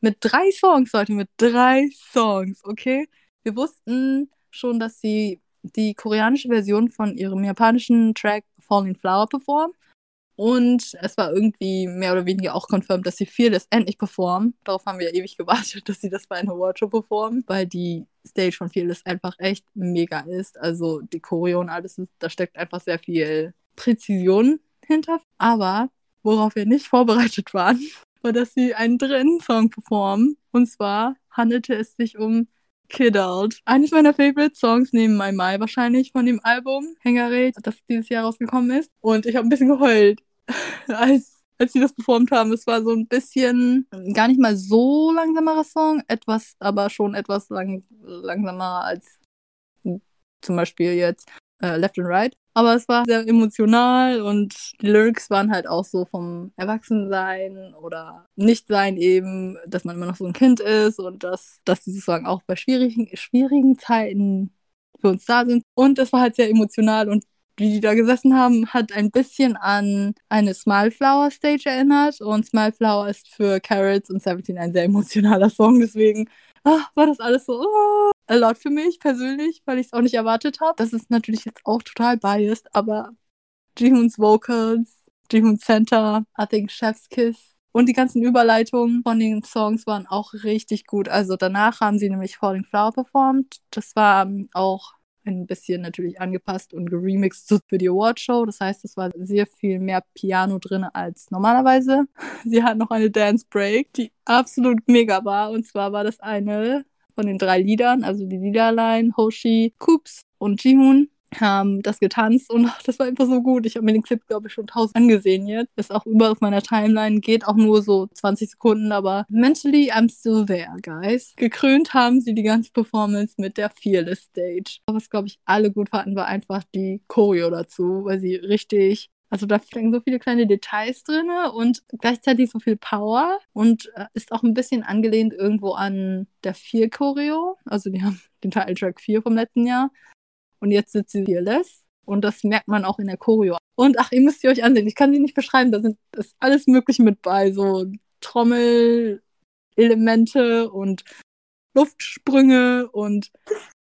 mit drei Songs, Leute, mit drei Songs, okay? Wir wussten schon, dass sie die koreanische Version von ihrem japanischen Track Falling Flower performen. Und es war irgendwie mehr oder weniger auch confirmed, dass sie Fearless endlich performen. Darauf haben wir ja ewig gewartet, dass sie das bei einer Awardshow performen, weil die Stage von Fearless einfach echt mega ist. Also die Choreo und alles, ist, da steckt einfach sehr viel Präzision hinter. Aber worauf wir nicht vorbereitet waren, war, dass sie einen dritten Song performen. Und zwar handelte es sich um Kiddled. Eines meiner Favorite Songs neben My My wahrscheinlich von dem Album Hängerät, das dieses Jahr rausgekommen ist. Und ich habe ein bisschen geheult, als, als sie das performt haben. Es war so ein bisschen, gar nicht mal so langsamerer Song, etwas, aber schon etwas lang, langsamer als zum Beispiel jetzt äh, Left and Right. Aber es war sehr emotional und die Lyrics waren halt auch so vom Erwachsensein oder Nichtsein eben, dass man immer noch so ein Kind ist und dass, dass die sozusagen auch bei schwierigen, schwierigen Zeiten für uns da sind. Und es war halt sehr emotional und wie die da gesessen haben, hat ein bisschen an eine Smile Flower Stage erinnert. Und Smile Flower ist für Carrots und Seventeen ein sehr emotionaler Song. Deswegen ah, war das alles so oh, a lot für mich persönlich, weil ich es auch nicht erwartet habe. Das ist natürlich jetzt auch total biased, aber Jihoons Vocals, Jihoon Center, I think Chef's Kiss und die ganzen Überleitungen von den Songs waren auch richtig gut. Also danach haben sie nämlich Falling Flower performt. Das war ähm, auch ein bisschen natürlich angepasst und geremixed für die Awardshow. Das heißt, es war sehr viel mehr Piano drin als normalerweise. Sie hat noch eine Dance Break, die absolut mega war. Und zwar war das eine von den drei Liedern, also die Liederline, Hoshi, Coops und Jihoon haben das getanzt und das war einfach so gut. Ich habe mir den Clip, glaube ich, schon tausend angesehen jetzt. Ist auch überall auf meiner Timeline, geht auch nur so 20 Sekunden, aber mentally I'm still there, guys. Gekrönt haben sie die ganze Performance mit der Fearless Stage. Was, glaube ich, alle gut fanden, war einfach die Choreo dazu, weil sie richtig also da stecken so viele kleine Details drin und gleichzeitig so viel Power und äh, ist auch ein bisschen angelehnt irgendwo an der 4 Choreo. Also die haben den Titeltrack 4 vom letzten Jahr. Und jetzt sitzt sie fearless. Und das merkt man auch in der Choreo. Und ach, ihr müsst sie euch ansehen. Ich kann sie nicht beschreiben. Da sind ist alles Mögliche mit bei. So Trommelelemente und Luftsprünge und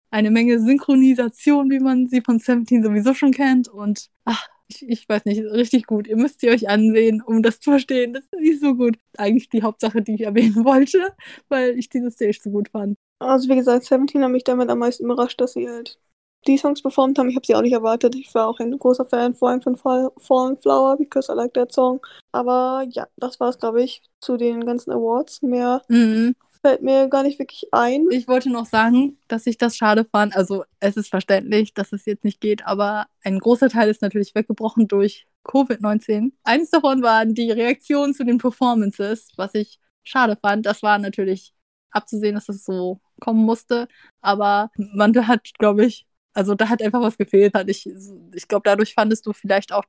eine Menge Synchronisation, wie man sie von Seventeen sowieso schon kennt. Und ach, ich, ich weiß nicht, richtig gut. Ihr müsst sie euch ansehen, um das zu verstehen. Das ist nicht so gut. Eigentlich die Hauptsache, die ich erwähnen wollte, weil ich diese Stage so gut fand. Also wie gesagt, Seventeen hat mich damit am meisten überrascht, dass sie halt die Songs performt haben. Ich habe sie auch nicht erwartet. Ich war auch ein großer Fan vor allem von Fall, Falling Flower, because I like that song. Aber ja, das war es, glaube ich, zu den ganzen Awards. Mehr Mhm. fällt mir gar nicht wirklich ein. Ich wollte noch sagen, dass ich das schade fand. Also es ist verständlich, dass es jetzt nicht geht, aber ein großer Teil ist natürlich weggebrochen durch Covid-19. Eines davon waren die Reaktionen zu den Performances, was ich schade fand. Das war natürlich abzusehen, dass es so kommen musste. Aber man hat, glaube ich, also da hat einfach was gefehlt. Hat ich ich glaube, dadurch fandest du vielleicht auch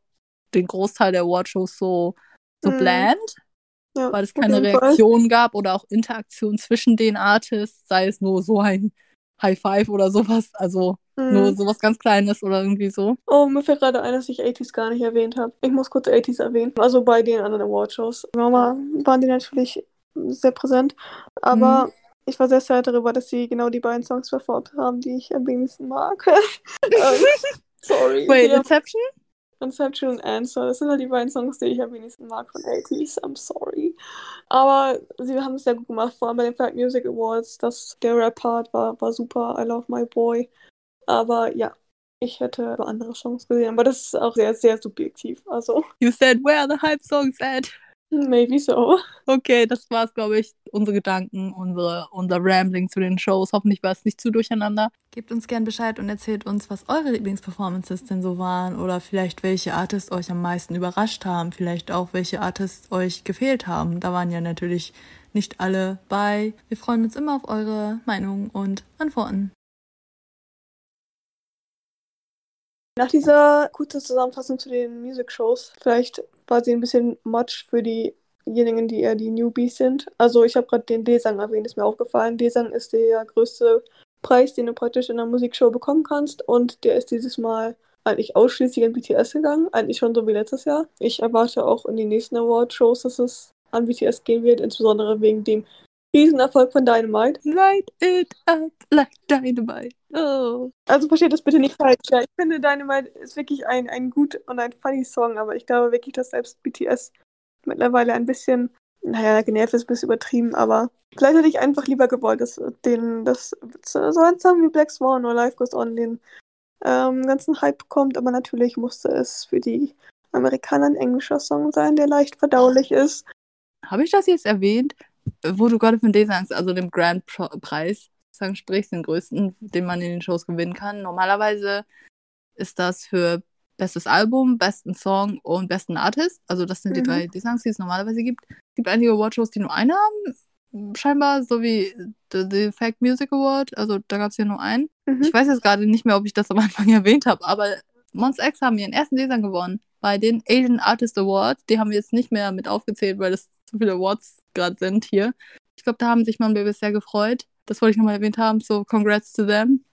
den Großteil der Awardshows so, so Mhm. bland Ja, weil es keine jeden Fall. Reaktion gab oder auch Interaktion zwischen den Artists, sei es nur so ein High Five oder sowas. Also Mhm. nur sowas ganz Kleines oder irgendwie so. Oh, mir fällt gerade ein, dass ich 80s gar nicht erwähnt habe. Ich muss kurz 80s erwähnen. Also bei den anderen Awardshows. Mama waren die natürlich sehr präsent. Aber Mhm. Ich war sehr sad darüber, dass sie genau die beiden Songs performt haben, die ich am wenigsten mag. Ähm, Sorry. Wait, Inception? Conceptual und Answer. Das sind halt die beiden Songs, die ich am wenigsten mag von 80s. I'm sorry. Aber sie haben es sehr gut gemacht, vor allem bei den Fact Music Awards. Das, der Rap-Part war, war super. I love my boy. Aber ja, ich hätte andere Songs gesehen. Aber das ist auch sehr, sehr subjektiv. Also, You said, where are the hype songs at? maybe so. Okay, das war's, glaube ich. Unsere Gedanken, unsere, unser Rambling zu den Shows. Hoffentlich war es nicht zu durcheinander. Gebt uns gern Bescheid und erzählt uns, was eure Lieblingsperformances denn so waren. Oder vielleicht welche Artists euch am meisten überrascht haben. Vielleicht auch welche Artists euch gefehlt haben. Da waren ja natürlich nicht alle bei. Wir freuen uns immer auf eure Meinung und Antworten. Nach dieser kurzen Zusammenfassung zu den Music-Shows, vielleicht sie ein bisschen much für diejenigen, die eher die Newbies sind. Also ich habe gerade den D-Sang erwähnt, ist mir aufgefallen. D-Sang ist der größte Preis, den du praktisch in einer Musikshow bekommen kannst und der ist dieses Mal eigentlich ausschließlich an BTS gegangen, eigentlich schon so wie letztes Jahr. Ich erwarte auch in den nächsten Award-Shows, dass es an BTS gehen wird, insbesondere wegen dem Riesenerfolg von Dynamite. Light it up like dynamite. Oh. Also versteht das bitte nicht falsch. Ja, ich finde Dynamite ist wirklich ein, ein gut und ein funny Song, aber ich glaube wirklich, dass selbst BTS mittlerweile ein bisschen, naja, genervt ist ein bisschen übertrieben, aber vielleicht hätte ich einfach lieber gewollt, dass den, das so ein Song wie Black Swan oder Life Goes On den ähm, ganzen Hype bekommt, aber natürlich musste es für die Amerikaner ein englischer Song sein, der leicht verdaulich ist. Habe ich das jetzt erwähnt? Wo du gerade von D-Sangs, also dem Grand Preis, Song sprichst, den größten, den man in den Shows gewinnen kann. Normalerweise ist das für bestes Album, besten Song und besten Artist. Also das sind die Mhm. drei D-Songs, die es normalerweise gibt. Es gibt einige Awardshows, die nur eine haben. Scheinbar, so wie The, the Fact Music Award. Also da gab es ja nur einen. Mhm. Ich weiß jetzt gerade nicht mehr, ob ich das am Anfang erwähnt habe, aber Mons X haben ihren ersten D-Song gewonnen bei den Asian Artist Award. Die haben wir jetzt nicht mehr mit aufgezählt, weil es zu viele Awards gerade sind hier. Ich glaube, da haben sich Mom Babies sehr gefreut. Das wollte ich nochmal erwähnt haben. So, congrats to them.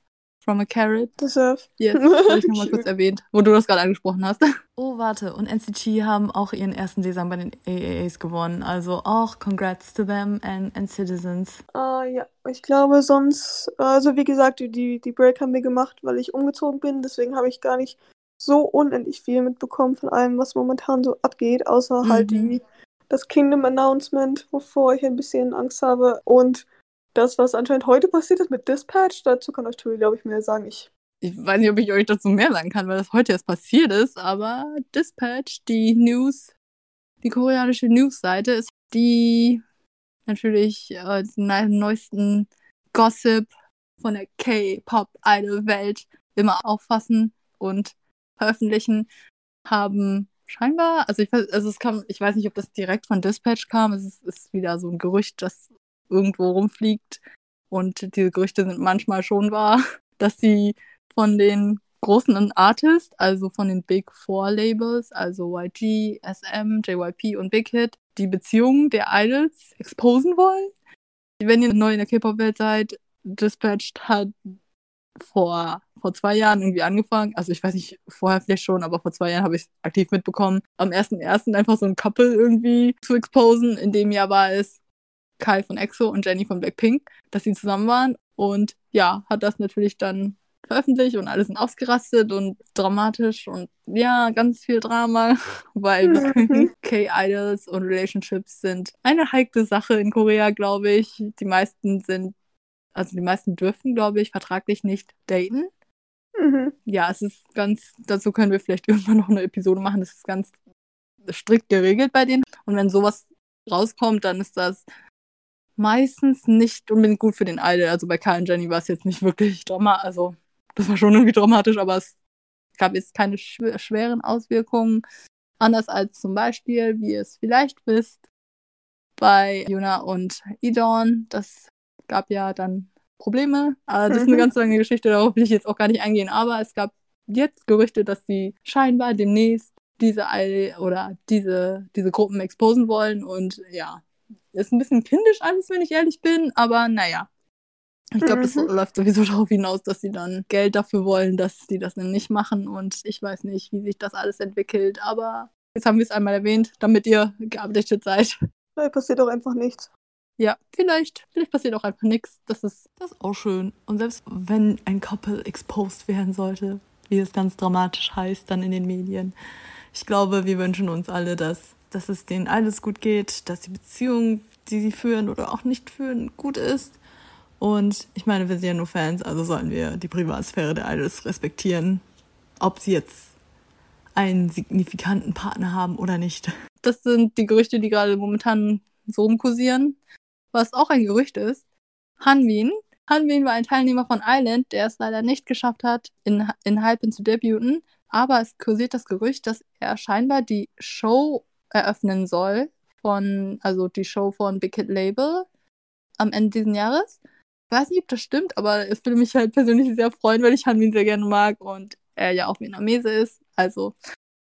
From a carrot. Deserve. Yes, wollte ich nochmal kurz erwähnt, wo du das gerade angesprochen hast. Oh, warte. Und NCT haben auch ihren ersten Lesern bei den AAAs gewonnen. Also auch congrats to them and, and Citizens. Ah, ja, ich glaube sonst, also wie gesagt, die, die Break haben wir gemacht, weil ich umgezogen bin, deswegen habe ich gar nicht so unendlich viel mitbekommen von allem, was momentan so abgeht, außer halt Mhm. die, das Kingdom Announcement, wovor ich ein bisschen Angst habe und das, was anscheinend heute passiert ist mit Dispatch, dazu kann euch Tui, glaube ich, mehr sagen. Ich, Ich weiß nicht, ob ich euch dazu mehr sagen kann, weil das heute erst passiert ist, aber Dispatch, die News, die koreanische Newsseite, ist die natürlich äh, den neu- neuesten Gossip von der K-Pop-Idol-Welt immer auffassen und veröffentlichen, haben scheinbar, also ich weiß, also es kam, ich weiß nicht, ob das direkt von Dispatch kam, es ist, ist wieder so ein Gerücht, das irgendwo rumfliegt. Und diese Gerüchte sind manchmal schon wahr, dass sie von den großen Artists, also von den Big Four Labels, also YG, SM, JYP und Big Hit, die Beziehungen der Idols exposen wollen. Wenn ihr neu in der K-Pop-Welt seid, Dispatched hat vor, vor zwei Jahren irgendwie angefangen. Also ich weiß nicht, vorher vielleicht schon, aber vor zwei Jahren habe ich es aktiv mitbekommen. Am 1.1. einfach so ein Couple irgendwie zu exposen. In dem Jahr war es Kai von EXO und Jenny von Blackpink, dass sie zusammen waren. Und ja, hat das natürlich dann veröffentlicht und alle sind ausgerastet und dramatisch und ja, ganz viel Drama, weil Mhm. K-Idols und Relationships sind eine heikle Sache in Korea, glaube ich. Die meisten sind, also die meisten dürfen, glaube ich, vertraglich nicht daten. Mhm. Ja, es ist ganz, dazu können wir vielleicht irgendwann noch eine Episode machen. Das ist ganz strikt geregelt bei denen. Und wenn sowas rauskommt, dann ist das meistens nicht unbedingt gut für den Idol. Also bei Kai und Jenny war es jetzt nicht wirklich dramatisch. Also, das war schon irgendwie dramatisch, aber es gab jetzt keine schw schweren Auswirkungen. Anders als zum Beispiel, wie ihr es vielleicht wisst, bei Yuna und Idon. Das gab ja dann Probleme. Aber das ist eine Mhm. ganz lange Geschichte, darauf will ich jetzt auch gar nicht eingehen. Aber es gab jetzt Gerüchte, dass sie scheinbar demnächst diese oder diese, diese Gruppen exposen wollen. Und ja, ist ein bisschen kindisch alles, wenn ich ehrlich bin, aber naja. Ich glaube, das Mhm. läuft sowieso darauf hinaus, dass sie dann Geld dafür wollen, dass die das dann nicht machen. Und ich weiß nicht, wie sich das alles entwickelt. Aber jetzt haben wir es einmal erwähnt, damit ihr geupdatet seid. Vielleicht passiert auch einfach nichts. Ja, vielleicht. Vielleicht passiert auch einfach nichts. Das ist, das ist auch schön. Und selbst wenn ein Couple exposed werden sollte, wie es ganz dramatisch heißt dann in den Medien, ich glaube, wir wünschen uns alle, dass, dass es denen alles gut geht, dass die Beziehung, die sie führen oder auch nicht führen, gut ist. Und ich meine, wir sind ja nur Fans, also sollen wir die Privatsphäre der Idols respektieren, ob sie jetzt einen signifikanten Partner haben oder nicht. Das sind die Gerüchte, die gerade momentan so rumkursieren. Was auch ein Gerücht ist, Hanwin. Hanwin war ein Teilnehmer von Island, der es leider nicht geschafft hat, in, in Hypen zu debüten. Aber es kursiert das Gerücht, dass er scheinbar die Show eröffnen soll von, also die Show von Big Hit Label am Ende dieses Jahres. Ich weiß nicht, ob das stimmt, aber es würde mich halt persönlich sehr freuen, weil ich Hanwin sehr gerne mag und er ja auch Vietnamese ist. Also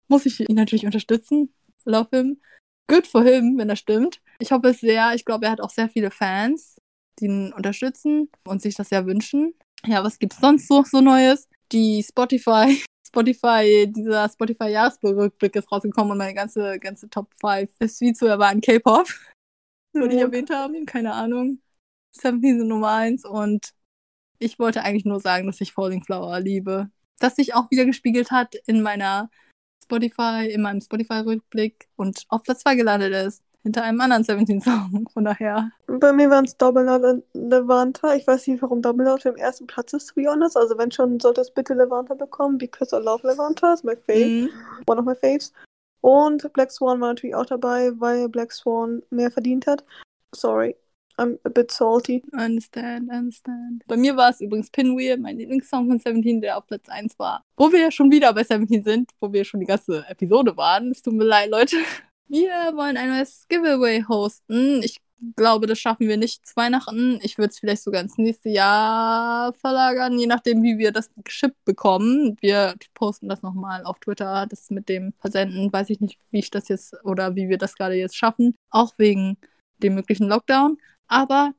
muss ich ihn natürlich unterstützen. Love him. Good for him, wenn das stimmt. Ich hoffe es sehr. Ich glaube, er hat auch sehr viele Fans, die ihn unterstützen und sich das sehr wünschen. Ja, was gibt's sonst so, so Neues? Die Spotify, Spotify, dieser Spotify-Jahresrückblick ist rausgekommen und meine ganze, ganze Top 5 ist wie zu erwarten K-Pop, würde ich Mhm. erwähnt haben. Keine Ahnung. Seventeen sind Nummer 1 und ich wollte eigentlich nur sagen, dass ich Falling Flower liebe. Das sich auch wieder gespiegelt hat in meiner Spotify, in meinem Spotify-Rückblick und auf Platz 2 gelandet ist. Hinter einem anderen 17-Song. Von daher. Bei mir waren es Double Levanta. Ich weiß nicht, warum Double Knot im ersten Platz ist, to be honest. Also wenn schon, sollte es bitte Levanta bekommen, because I love Levanta. Is my fave, Mhm. one of my faves. Und Black Swan war natürlich auch dabei, weil Black Swan mehr verdient hat. Sorry, I'm a bit salty. Understand, understand. Bei mir war es übrigens Pinwheel, mein Lieblingssong von 17, der auf Platz 1 war. Wo wir ja schon wieder bei 17 sind, wo wir schon die ganze Episode waren. Es tut mir leid, Leute. Wir wollen ein neues Giveaway hosten. Ich glaube, das schaffen wir nicht zu Weihnachten. Ich würde es vielleicht sogar ins nächste Jahr verlagern, je nachdem, wie wir das geschippt bekommen. Wir posten das nochmal auf Twitter. Das mit dem Versenden, weiß ich nicht, wie ich das jetzt oder wie wir das gerade jetzt schaffen. Auch wegen dem möglichen Lockdown. Aber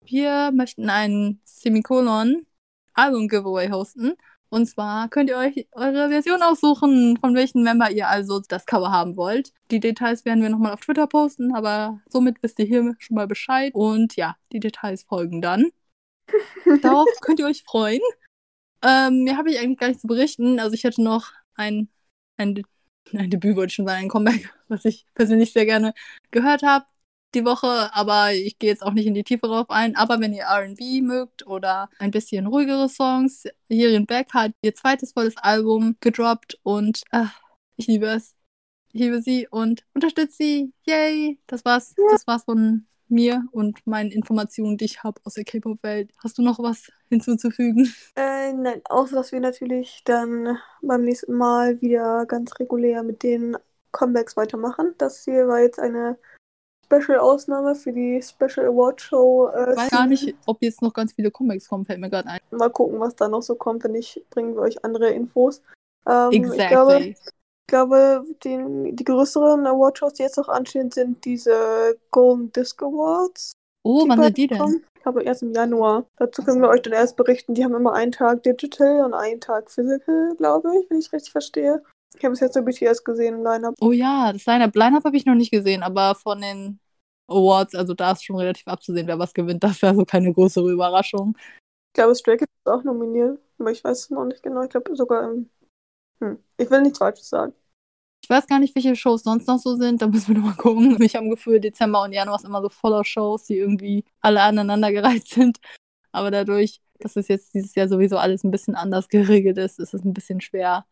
wir möchten einen Semikolon Album-Giveaway hosten. Und zwar könnt ihr euch eure Version aussuchen, von welchen Member ihr also das Cover haben wollt. Die Details werden wir nochmal auf Twitter posten, aber somit wisst ihr hier schon mal Bescheid. Und ja, die Details folgen dann. Darauf könnt ihr euch freuen. Ähm, mir habe ich eigentlich gar nichts zu berichten. Also ich hätte noch ein, ein, ein Debüt, wollte ich schon sagen, ein Comeback, was ich persönlich sehr gerne gehört habe die Woche, aber ich gehe jetzt auch nicht in die Tiefe drauf ein. Aber wenn ihr RB mögt oder ein bisschen ruhigere Songs, Hierin Beck hat ihr zweites volles Album gedroppt und ach, ich liebe es. Ich liebe sie und unterstütze sie. Yay! Das war's. Das war's von mir und meinen Informationen, die ich habe aus der K-Pop-Welt. Hast du noch was hinzuzufügen? Äh, nein, außer dass wir natürlich dann beim nächsten Mal wieder ganz regulär mit den Comebacks weitermachen. Das hier war jetzt eine Special-Ausnahme für die Special Award Show. Äh, Ich weiß gar nicht, ob jetzt noch ganz viele Comebacks kommen, fällt mir gerade ein. Mal gucken, was da noch so kommt. Wenn nicht, bringen wir euch andere Infos. Ähm, Ich glaube, Exactly. ich glaube den, die größeren Award-Shows, die jetzt noch anstehen, sind diese Golden Disc Awards. Oh, wann sind die denn? kommen. Ich glaube erst im Januar. Dazu können wir euch dann erst berichten. Die haben immer einen Tag Digital und einen Tag Physical, glaube ich, wenn ich richtig verstehe. Ich habe bis jetzt so BTS gesehen im Line-Up. Oh ja, das Line-Up. Line-Up habe ich noch nicht gesehen, aber von den Awards, also da ist schon relativ abzusehen, wer was gewinnt. Das wäre so keine größere Überraschung. Ich glaube, Stray Kids ist auch nominiert, aber ich weiß es noch nicht genau. Ich glaube sogar im. Hm. Ich will nichts Falsches sagen. Ich weiß gar nicht, welche Shows sonst noch so sind. Da müssen wir nochmal gucken. Ich habe ein Gefühl, Dezember und Januar ist immer so voller Shows, die irgendwie alle aneinandergereiht sind. Aber dadurch, dass es jetzt dieses Jahr sowieso alles ein bisschen anders geregelt ist, ist es ein bisschen schwer,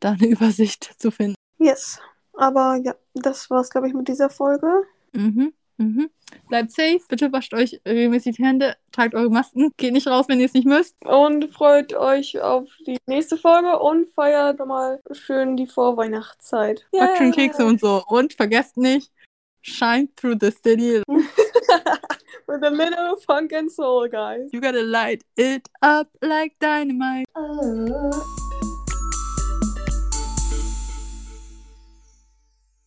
da eine Übersicht zu finden. Yes. Aber ja, das war's, glaube ich, mit dieser Folge. Mhm. Mhm. Bleibt safe, bitte wascht euch regelmäßig die Hände, tragt eure Masken, geht nicht raus, wenn ihr es nicht müsst. Und freut euch auf die nächste Folge und feiert nochmal schön die Vorweihnachtszeit. Backt schön Kekse und so. Und vergesst nicht, shine through the city. With a little funk and soul, guys. You gotta light it up like dynamite. Uh.